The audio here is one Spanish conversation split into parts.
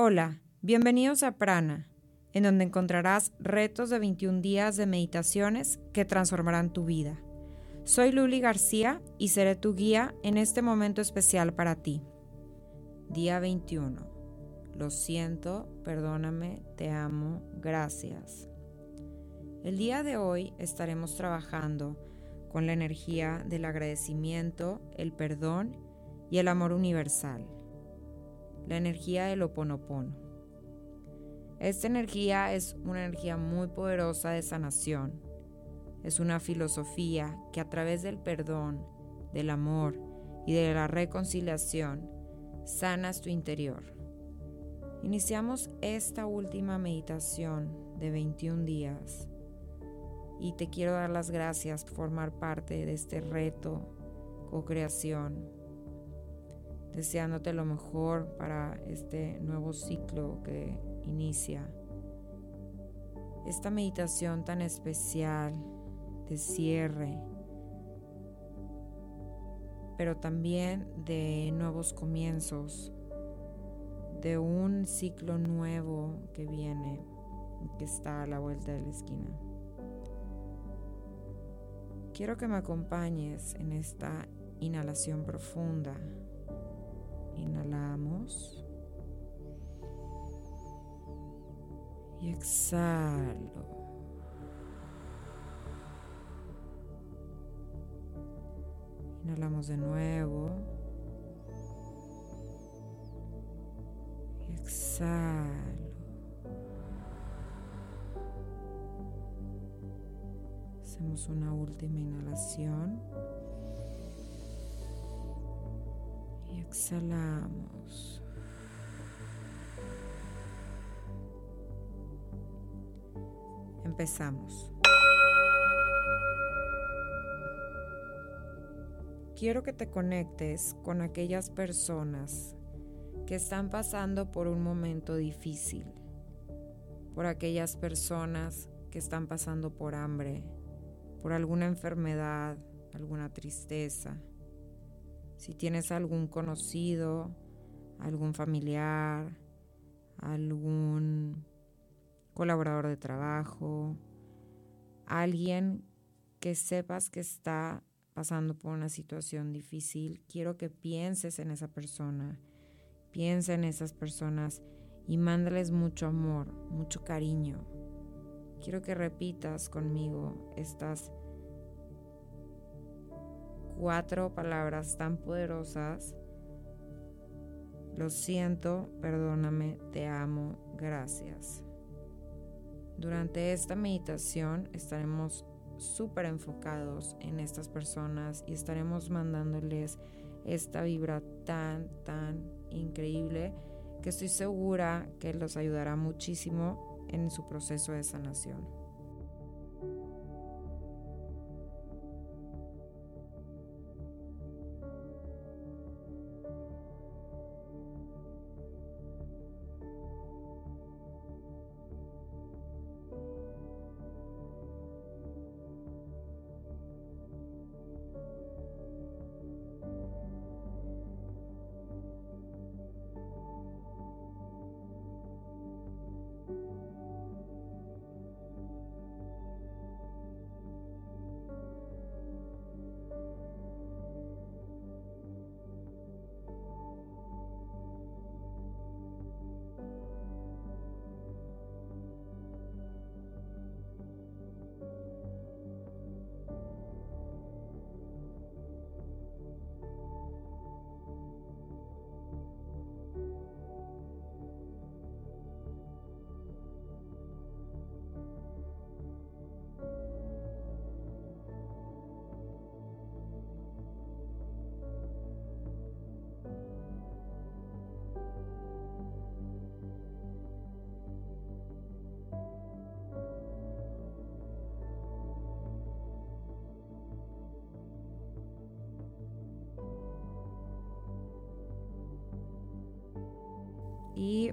Hola, bienvenidos a Prana, en donde encontrarás retos de 21 días de meditaciones que transformarán tu vida. Soy Luli García y seré tu guía en este momento especial para ti. Día 21. Lo siento, perdóname, te amo, gracias. El día de hoy estaremos trabajando con la energía del agradecimiento, el perdón y el amor universal la energía del oponopono. Esta energía es una energía muy poderosa de sanación. Es una filosofía que a través del perdón, del amor y de la reconciliación sanas tu interior. Iniciamos esta última meditación de 21 días y te quiero dar las gracias por formar parte de este reto, co-creación deseándote lo mejor para este nuevo ciclo que inicia. Esta meditación tan especial de cierre, pero también de nuevos comienzos, de un ciclo nuevo que viene, que está a la vuelta de la esquina. Quiero que me acompañes en esta inhalación profunda. Inhalamos. Y exhalo. Inhalamos de nuevo. Y exhalo. Hacemos una última inhalación. Exhalamos. Empezamos. Quiero que te conectes con aquellas personas que están pasando por un momento difícil, por aquellas personas que están pasando por hambre, por alguna enfermedad, alguna tristeza si tienes algún conocido, algún familiar, algún colaborador de trabajo, alguien que sepas que está pasando por una situación difícil, quiero que pienses en esa persona, piensa en esas personas y mándales mucho amor, mucho cariño. Quiero que repitas conmigo estas cuatro palabras tan poderosas. Lo siento, perdóname, te amo, gracias. Durante esta meditación estaremos súper enfocados en estas personas y estaremos mandándoles esta vibra tan, tan increíble que estoy segura que los ayudará muchísimo en su proceso de sanación. Y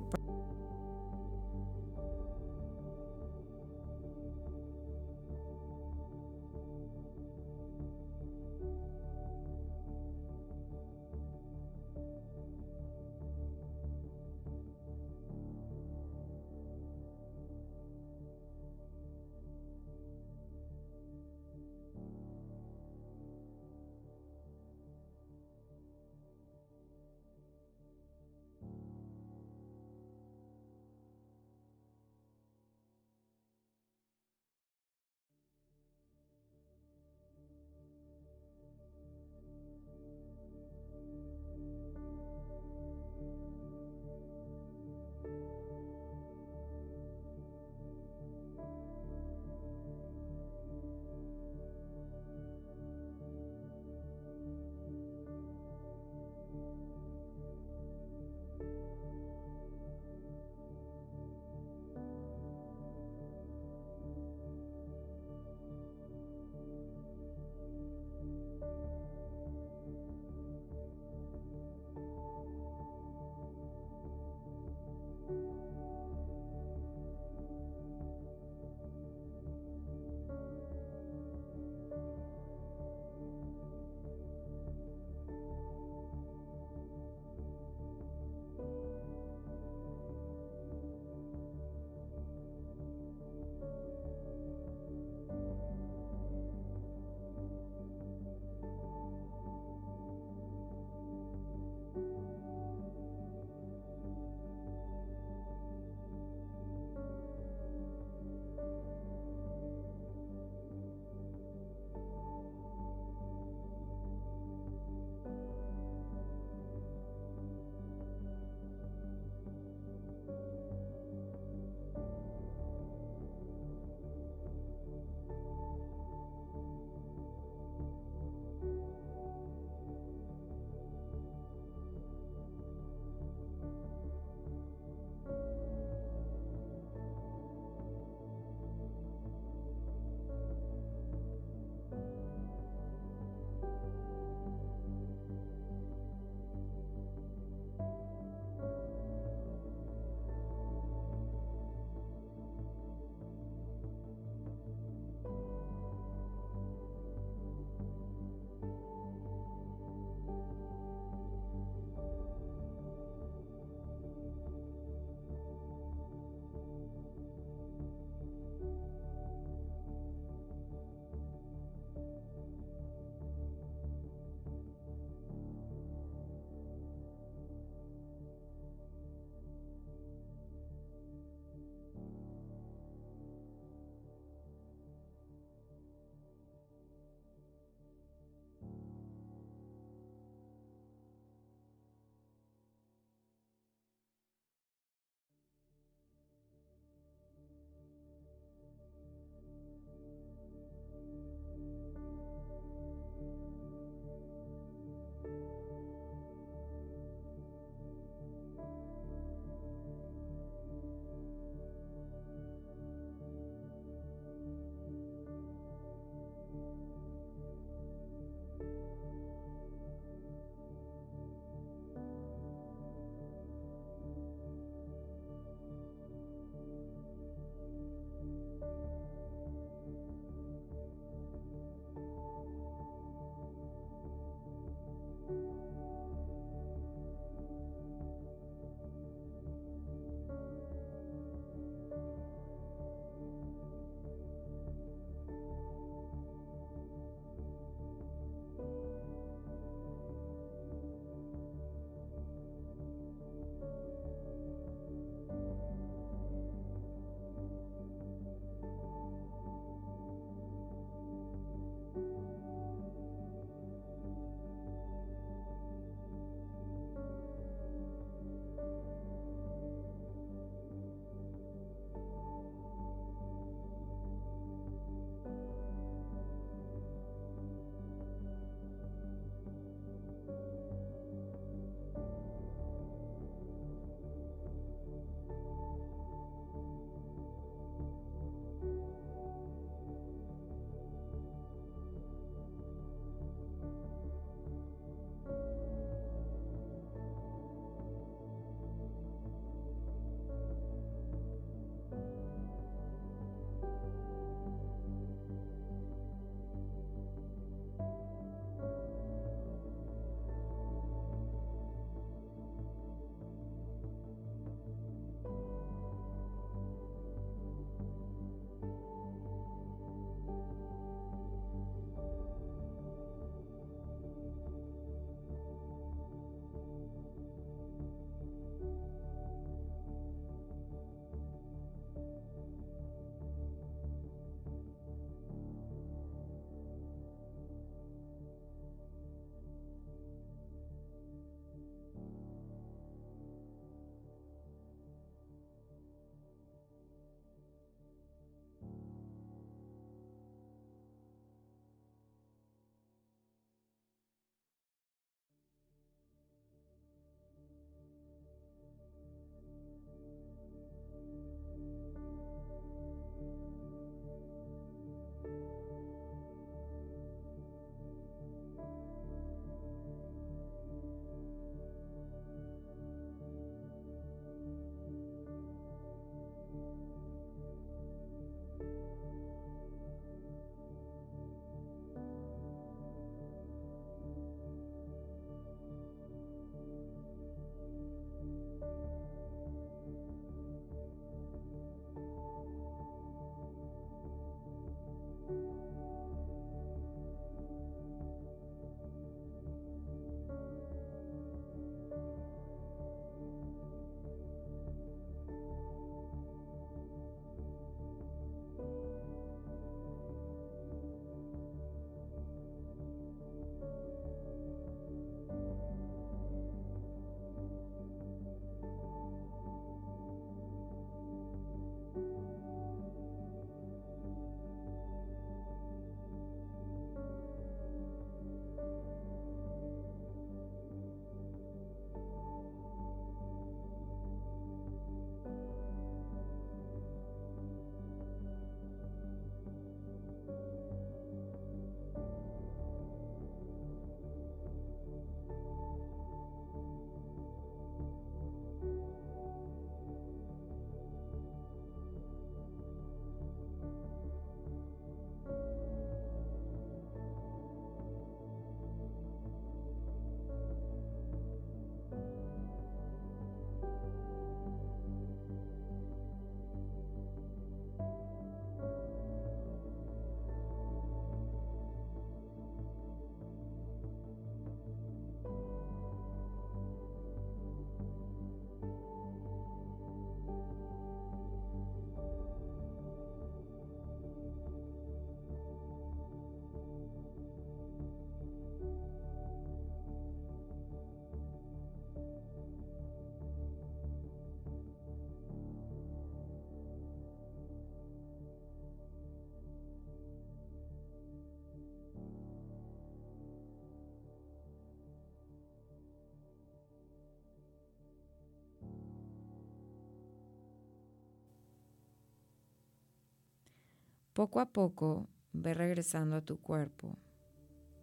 Poco a poco ve regresando a tu cuerpo,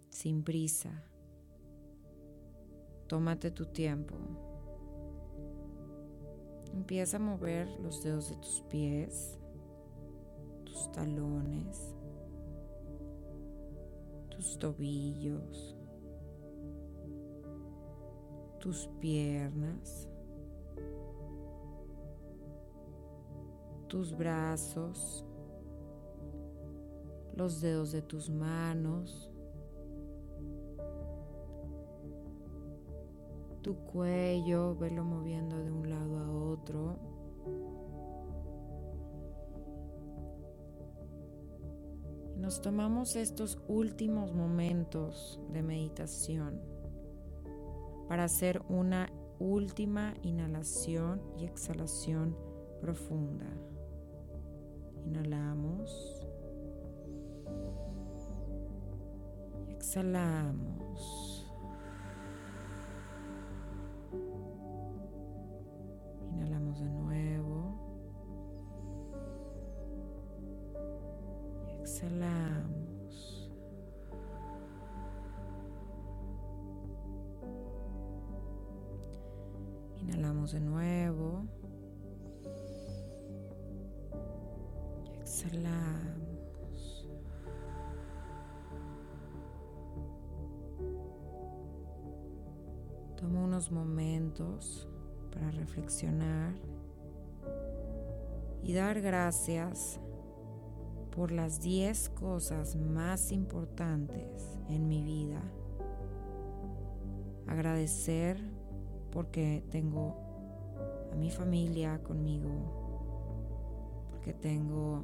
sin prisa. Tómate tu tiempo. Empieza a mover los dedos de tus pies, tus talones, tus tobillos, tus piernas, tus brazos, los dedos de tus manos, tu cuello, velo moviendo de un lado a otro. Nos tomamos estos últimos momentos de meditación para hacer una última inhalación y exhalación profunda. Exhalamos. de nuevo. exhalamos. Inhalamos de nuevo. exhalamos. Momentos para reflexionar y dar gracias por las 10 cosas más importantes en mi vida. Agradecer porque tengo a mi familia conmigo, porque tengo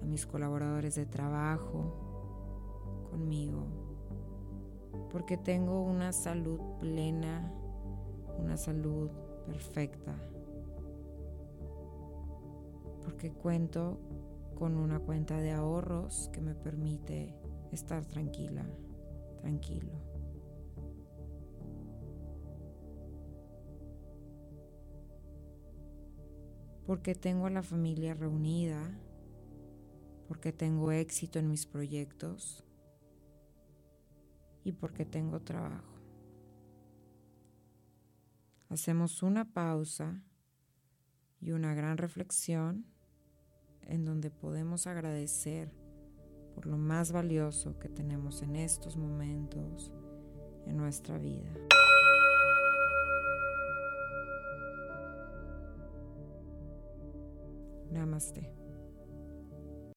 a mis colaboradores de trabajo conmigo, porque tengo una salud plena, una salud perfecta. Porque cuento con una cuenta de ahorros que me permite estar tranquila, tranquilo. Porque tengo a la familia reunida, porque tengo éxito en mis proyectos y porque tengo trabajo. Hacemos una pausa y una gran reflexión en donde podemos agradecer por lo más valioso que tenemos en estos momentos en nuestra vida. Namaste.